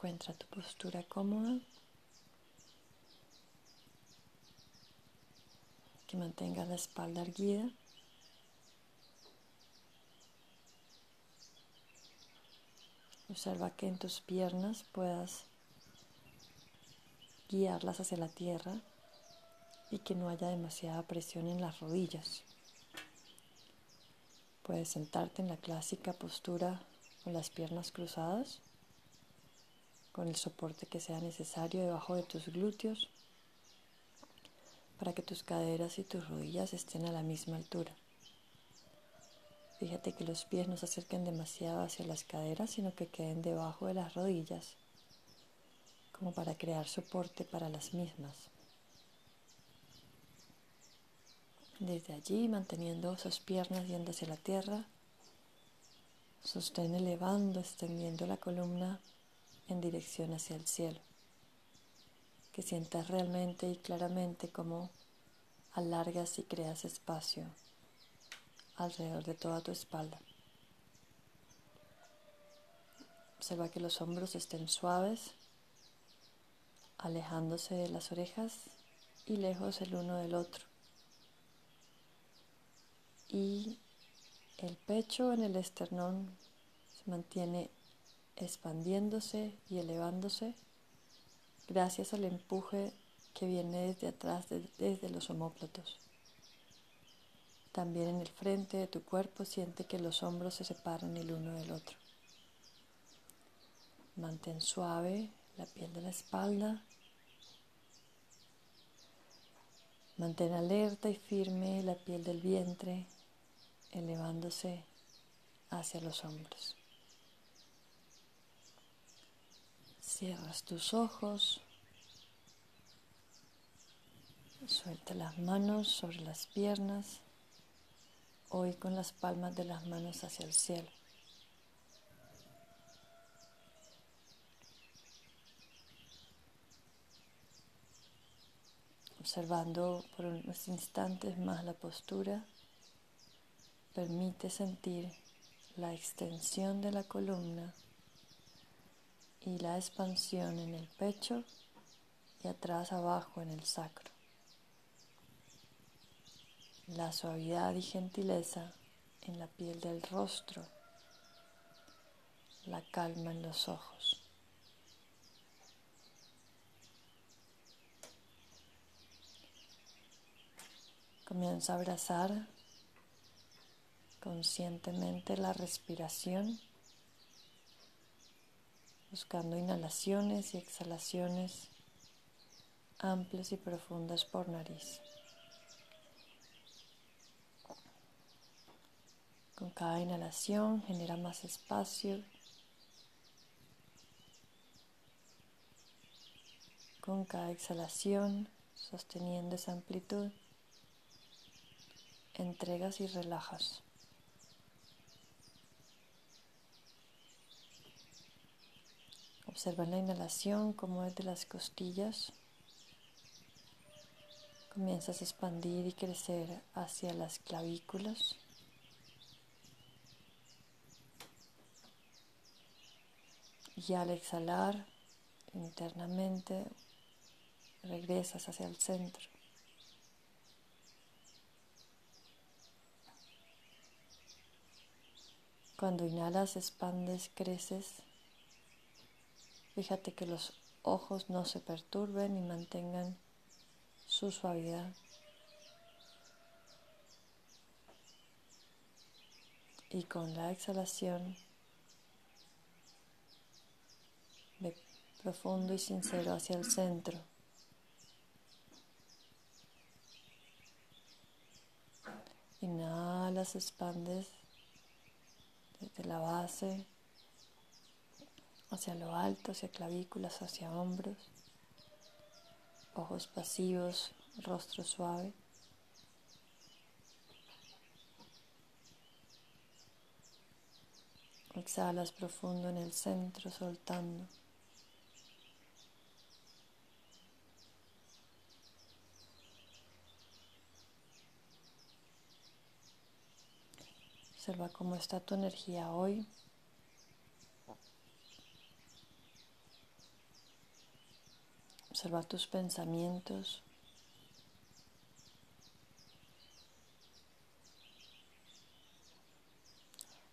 Encuentra tu postura cómoda. Que mantenga la espalda erguida. Observa que en tus piernas puedas guiarlas hacia la tierra y que no haya demasiada presión en las rodillas. Puedes sentarte en la clásica postura con las piernas cruzadas, con el soporte que sea necesario debajo de tus glúteos, para que tus caderas y tus rodillas estén a la misma altura. Fíjate que los pies no se acerquen demasiado hacia las caderas, sino que queden debajo de las rodillas, como para crear soporte para las mismas. Desde allí, manteniendo esas piernas yendo hacia la tierra, sostén elevando, extendiendo la columna en dirección hacia el cielo. Que sientas realmente y claramente cómo alargas y creas espacio alrededor de toda tu espalda. Observa que los hombros estén suaves, alejándose de las orejas y lejos el uno del otro y el pecho en el esternón se mantiene expandiéndose y elevándose gracias al empuje que viene desde atrás, desde los homóplatos. También en el frente de tu cuerpo siente que los hombros se separan el uno del otro. Mantén suave la piel de la espalda. Mantén alerta y firme la piel del vientre, elevándose hacia los hombros. Cierras tus ojos, suelta las manos sobre las piernas, hoy con las palmas de las manos hacia el cielo. Observando por unos instantes más la postura. Permite sentir la extensión de la columna y la expansión en el pecho y atrás abajo en el sacro. La suavidad y gentileza en la piel del rostro, la calma en los ojos. Comienza a abrazar conscientemente la respiración, buscando inhalaciones y exhalaciones amplias y profundas por nariz. Con cada inhalación genera más espacio. Con cada exhalación, sosteniendo esa amplitud, entregas y relajas. Observa la inhalación como desde las costillas comienzas a expandir y crecer hacia las clavículas. Y al exhalar internamente regresas hacia el centro. Cuando inhalas, expandes, creces Fíjate que los ojos no se perturben y mantengan su suavidad. Y con la exhalación, ve profundo y sincero hacia el centro. Inhalas, expandes desde la base hacia lo alto, hacia clavículas, hacia hombros, ojos pasivos, rostro suave. Exhalas profundo en el centro, soltando. Observa cómo está tu energía hoy. Observa tus pensamientos.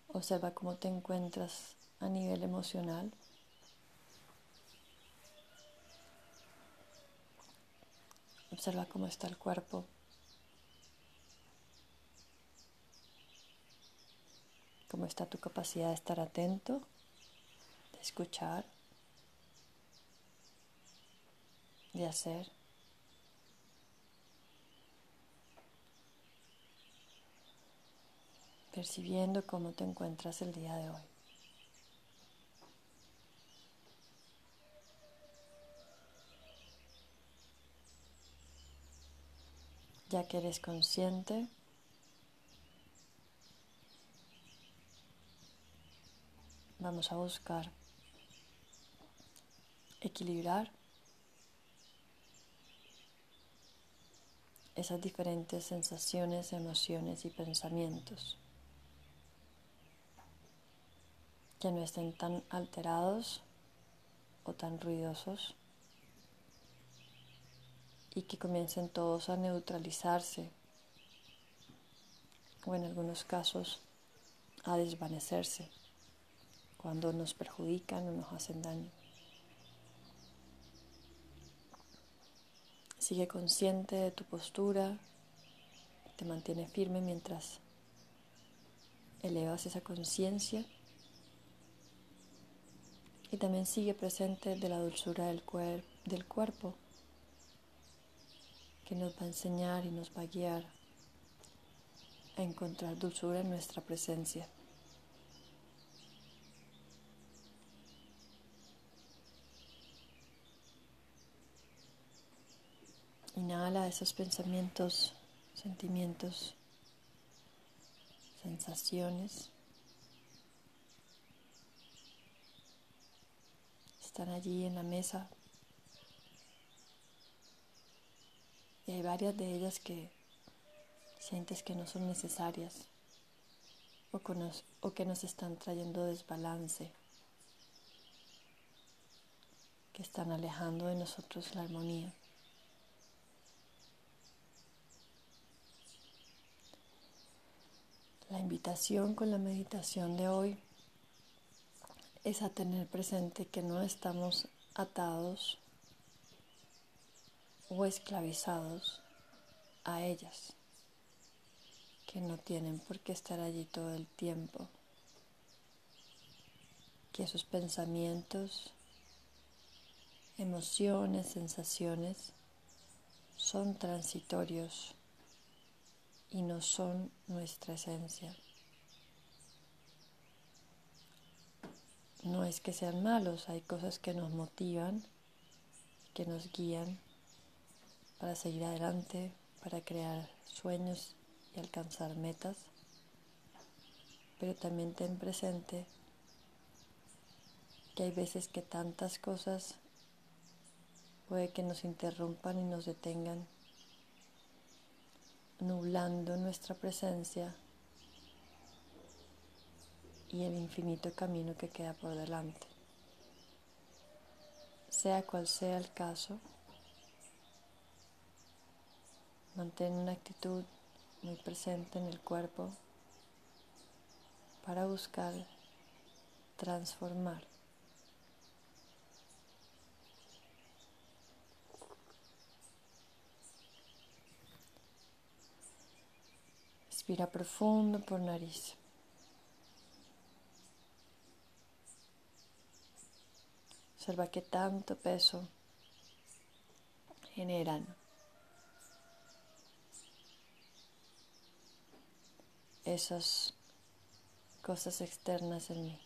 Observa cómo te encuentras a nivel emocional. Observa cómo está el cuerpo. Cómo está tu capacidad de estar atento, de escuchar, de hacer. Percibiendo cómo te encuentras el día de hoy. Ya que eres consciente, vamos a buscar equilibrar esas diferentes sensaciones, emociones y pensamientos que no estén tan alterados o tan ruidosos y que comiencen todos a neutralizarse o en algunos casos a desvanecerse cuando nos perjudican o nos hacen daño. Sigue consciente de tu postura, te mantiene firme mientras elevas esa conciencia y también sigue presente de la dulzura del, cuerpo que nos va a enseñar y nos va a guiar a encontrar dulzura en nuestra presencia. Inhala esos pensamientos, sentimientos, sensaciones. Están allí en la mesa. Y hay varias de ellas que sientes que no son necesarias o que nos, o que nos están trayendo desbalance, que están alejando de nosotros la armonía. La invitación con la meditación de hoy es a tener presente que no estamos atados o esclavizados a ellas, que no tienen por qué estar allí todo el tiempo, que sus pensamientos, emociones, sensaciones son transitorios y no son nuestra esencia. No es que sean malos, hay cosas que nos motivan, que nos guían para seguir adelante, para crear sueños y alcanzar metas, pero también ten presente que hay veces que tantas cosas puede que nos interrumpan y nos detengan nublando nuestra presencia y el infinito camino que queda por delante. Sea cual sea el caso, mantén una actitud muy presente en el cuerpo para buscar transformar Respira profundo por nariz. Observa qué tanto peso generan esas cosas externas en mí.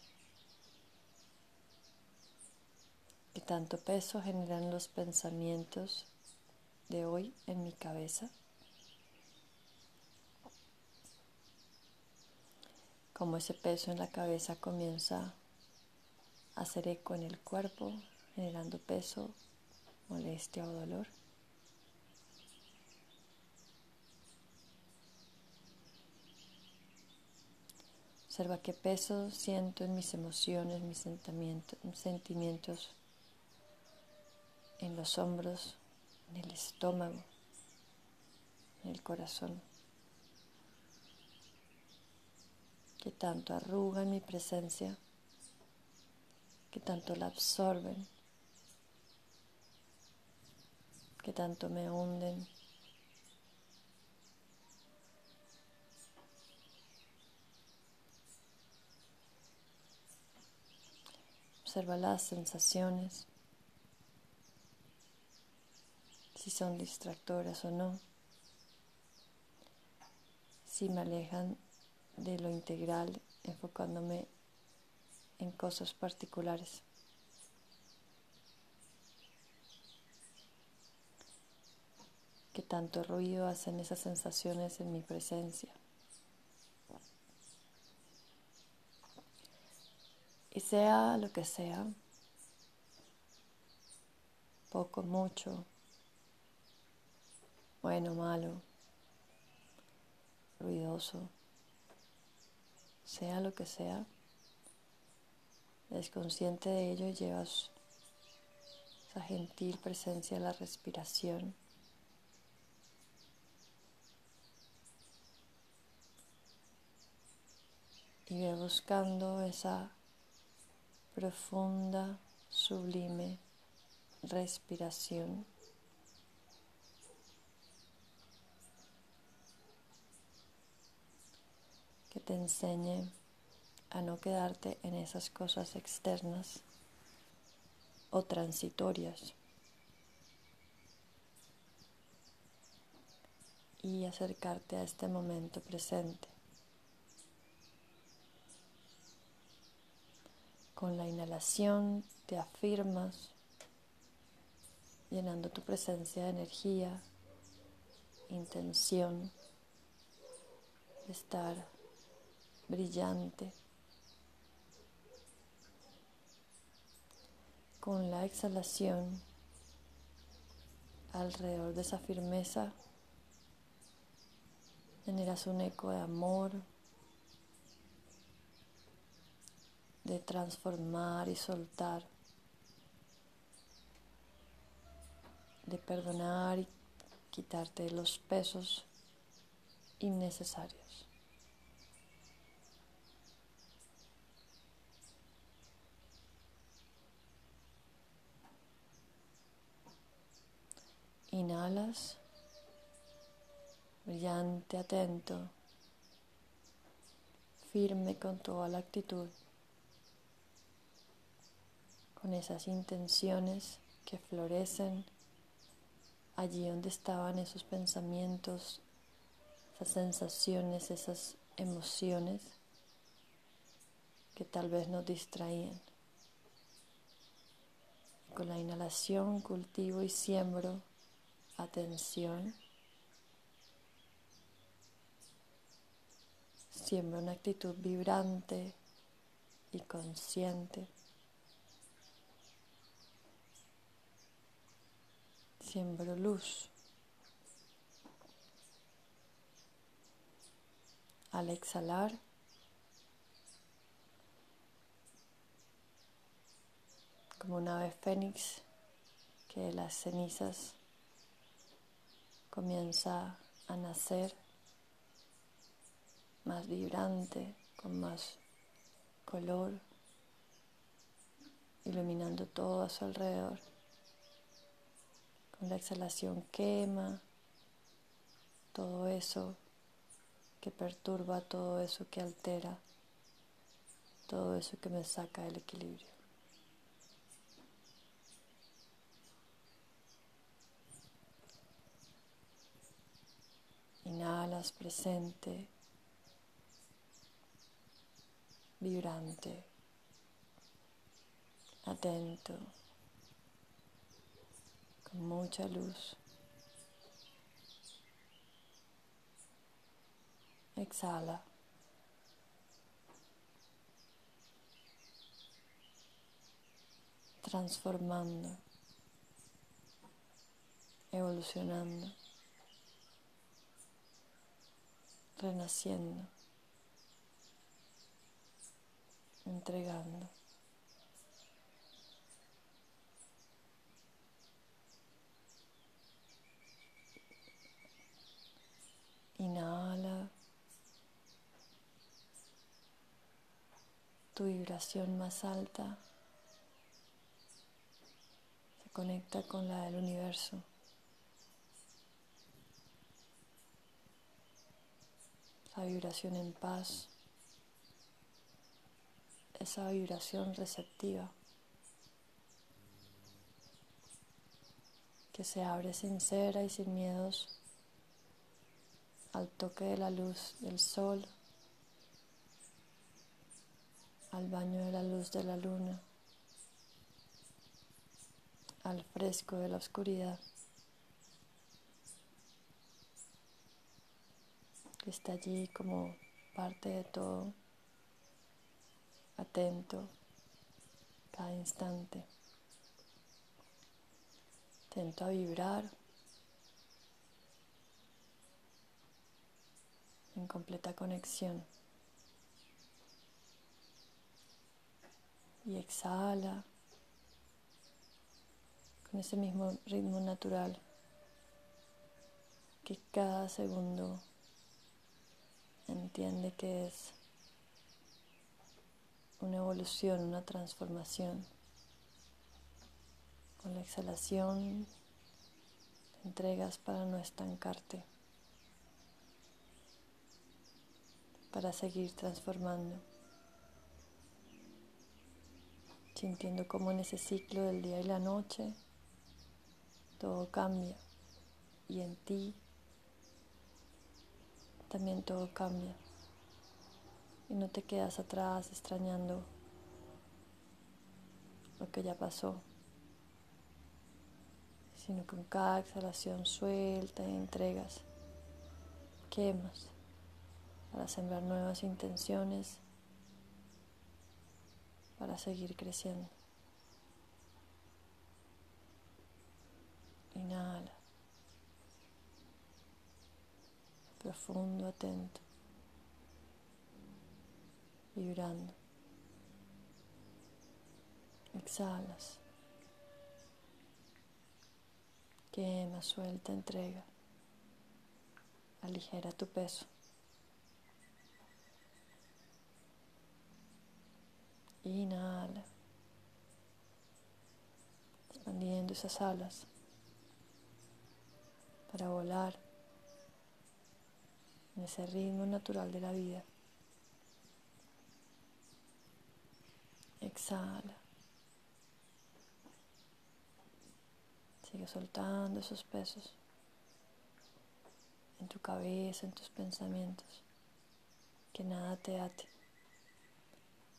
Qué tanto peso generan los pensamientos de hoy en mi cabeza. Como ese peso en la cabeza comienza a hacer eco en el cuerpo, generando peso, molestia o dolor. Observa qué peso siento en mis emociones, mis sentimientos, mis sentimientos en los hombros, en el estómago, en el corazón. Que tanto arrugan mi presencia, que tanto la absorben, que tanto me hunden. Observa las sensaciones, si son distractoras o no, si me alejan de lo integral enfocándome en cosas particulares. ¿Qué tanto ruido hacen esas sensaciones en mi presencia? Y sea lo que sea, poco, mucho, bueno, malo, ruidoso, sea lo que sea, eres consciente de ello y llevas esa gentil presencia de la respiración. Y ve buscando esa profunda, sublime respiración. Te enseñe a no quedarte en esas cosas externas o transitorias y acercarte a este momento presente. Con la inhalación te afirmas, llenando tu presencia de energía, intención de estar brillante. Con la exhalación alrededor de esa firmeza generas un eco de amor, de transformar y soltar, de perdonar y quitarte los pesos innecesarios. Inhalas, brillante, atento, firme con toda la actitud. Con esas intenciones que florecen allí donde estaban esos pensamientos, esas sensaciones, esas emociones que tal vez nos distraían. Con la inhalación cultivo y siembro atención. Siembro una actitud vibrante y consciente. siembro luz. Al exhalar, como una ave fénix que de las cenizas comienza a nacer más vibrante, con más color, iluminando todo a su alrededor la exhalación quema todo eso que perturba, todo eso que altera, todo eso que me saca del equilibrio. Inhalas presente, vibrante, atento mucha luz. Exhala. Transformando, evolucionando, renaciendo, entregando. Inhala tu vibración más alta se conecta con la del universo. Esa vibración en paz, esa vibración receptiva que se abre sincera y sin miedos al toque de la luz del sol al baño de la luz de la luna, al fresco de la oscuridad. Que Está allí como parte de todo, atento cada instante, atento a vibrar en completa conexión. y exhala con ese mismo ritmo natural que cada segundo entiende que es una evolución, una transformación. Con la exhalación te entregas para no estancarte, para seguir transformando. sintiendo cómo en ese ciclo del día y la noche todo cambia y en ti también todo cambia y no te quedas atrás extrañando lo que ya pasó, sino con cada exhalación suelta y entregas, quemas para sembrar nuevas intenciones para seguir creciendo. Inhala. Profundo, atento. Vibrando. Exhalas. Quema, suelta, entrega. Aligera tu peso. Inhala. Expandiendo esas alas para volar en ese ritmo natural de la vida. Exhala. Sigue soltando esos pesos en tu cabeza, en tus pensamientos. Que nada te ate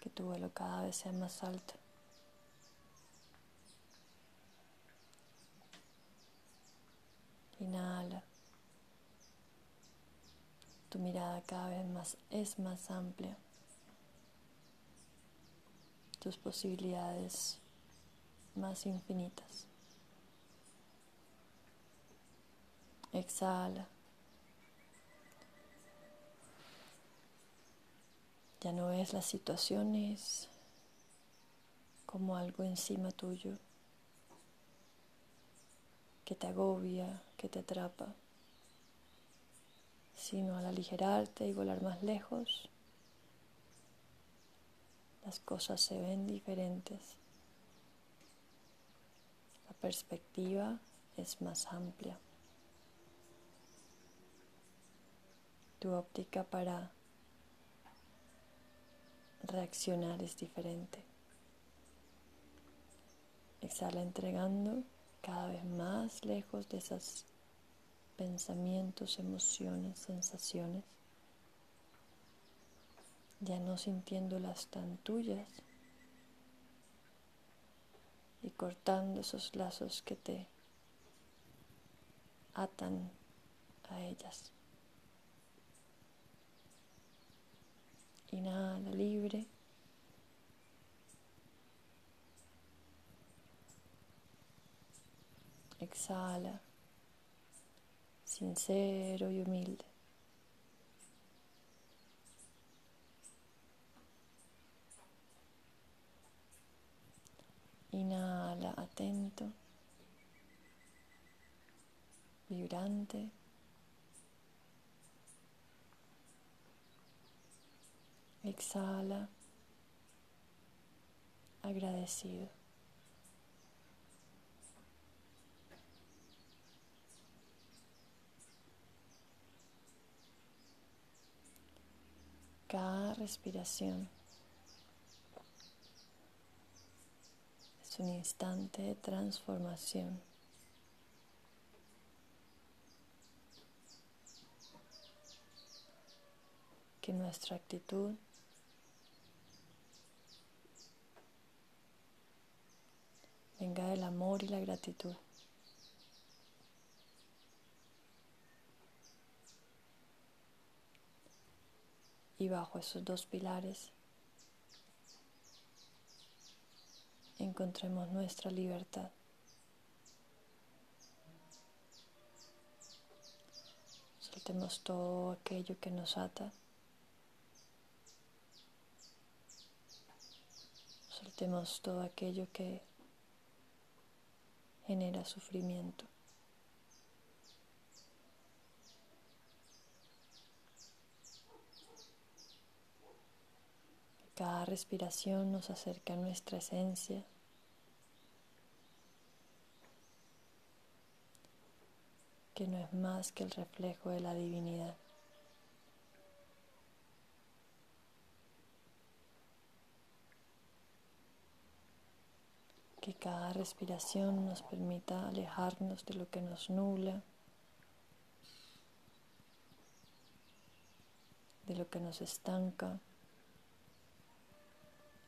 que tu vuelo cada vez sea más alto. Inhala. Tu mirada cada vez más es más amplia. Tus posibilidades más infinitas. Exhala. Ya no ves las situaciones como algo encima tuyo que te agobia, que te atrapa, sino al aligerarte y volar más lejos, las cosas se ven diferentes. La perspectiva es más amplia. Tu óptica para reaccionar es diferente. Exhala entregando cada vez más lejos de esos pensamientos, emociones, sensaciones, ya no sintiéndolas tan tuyas y cortando esos lazos que te atan a ellas. Inhala libre. Exhala, sincero y humilde. Inhala atento, vibrante. Exhala, agradecido. Cada respiración es un instante de transformación. Que nuestra actitud venga del amor y la gratitud. Y bajo esos dos pilares encontremos nuestra libertad. Soltemos todo aquello que nos ata. Soltemos todo aquello que genera sufrimiento. Cada respiración nos acerca a nuestra esencia. que no es más que el reflejo de la divinidad. Que cada respiración nos permita alejarnos de lo que nos nubla, de lo que nos estanca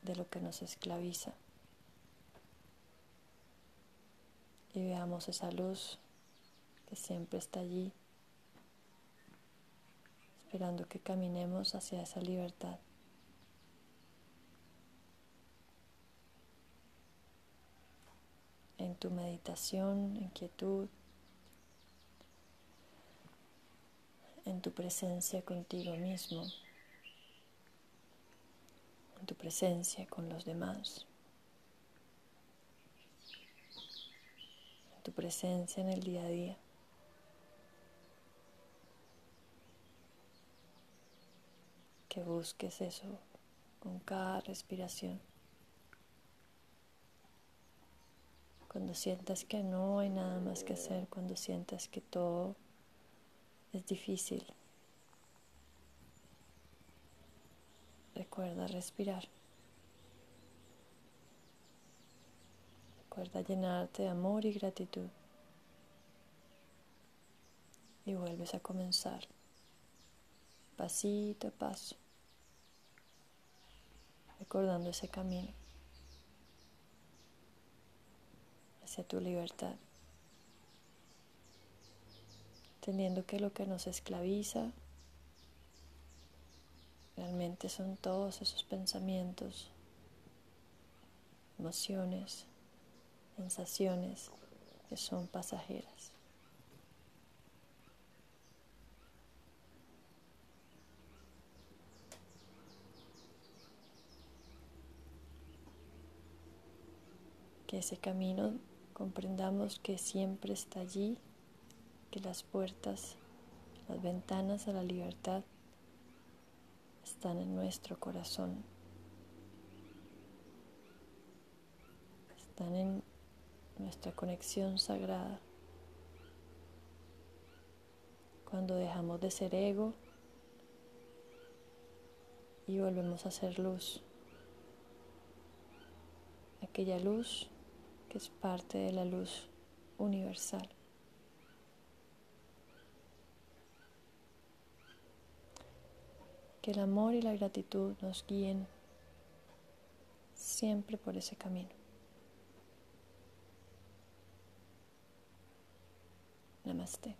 de lo que nos esclaviza. Y veamos esa luz que siempre está allí, esperando que caminemos hacia esa libertad. En tu meditación, en quietud, en tu presencia contigo mismo presencia con los demás, tu presencia en el día a día. Que busques eso con cada respiración. Cuando sientas que no hay nada más que hacer, cuando sientas que todo es difícil, Recuerda respirar. Recuerda llenarte de amor y gratitud. Y vuelves a comenzar, pasito a paso, recordando ese camino hacia tu libertad, entendiendo que lo que nos esclaviza Realmente son todos esos pensamientos, emociones, sensaciones que son pasajeras. Que ese camino comprendamos que siempre está allí, que las puertas, las ventanas a la libertad están en nuestro corazón, están en nuestra conexión sagrada. Cuando dejamos de ser ego y volvemos a ser luz, aquella luz que es parte de la luz universal. Que el amor y la gratitud nos guíen siempre por ese camino. नमस्ते।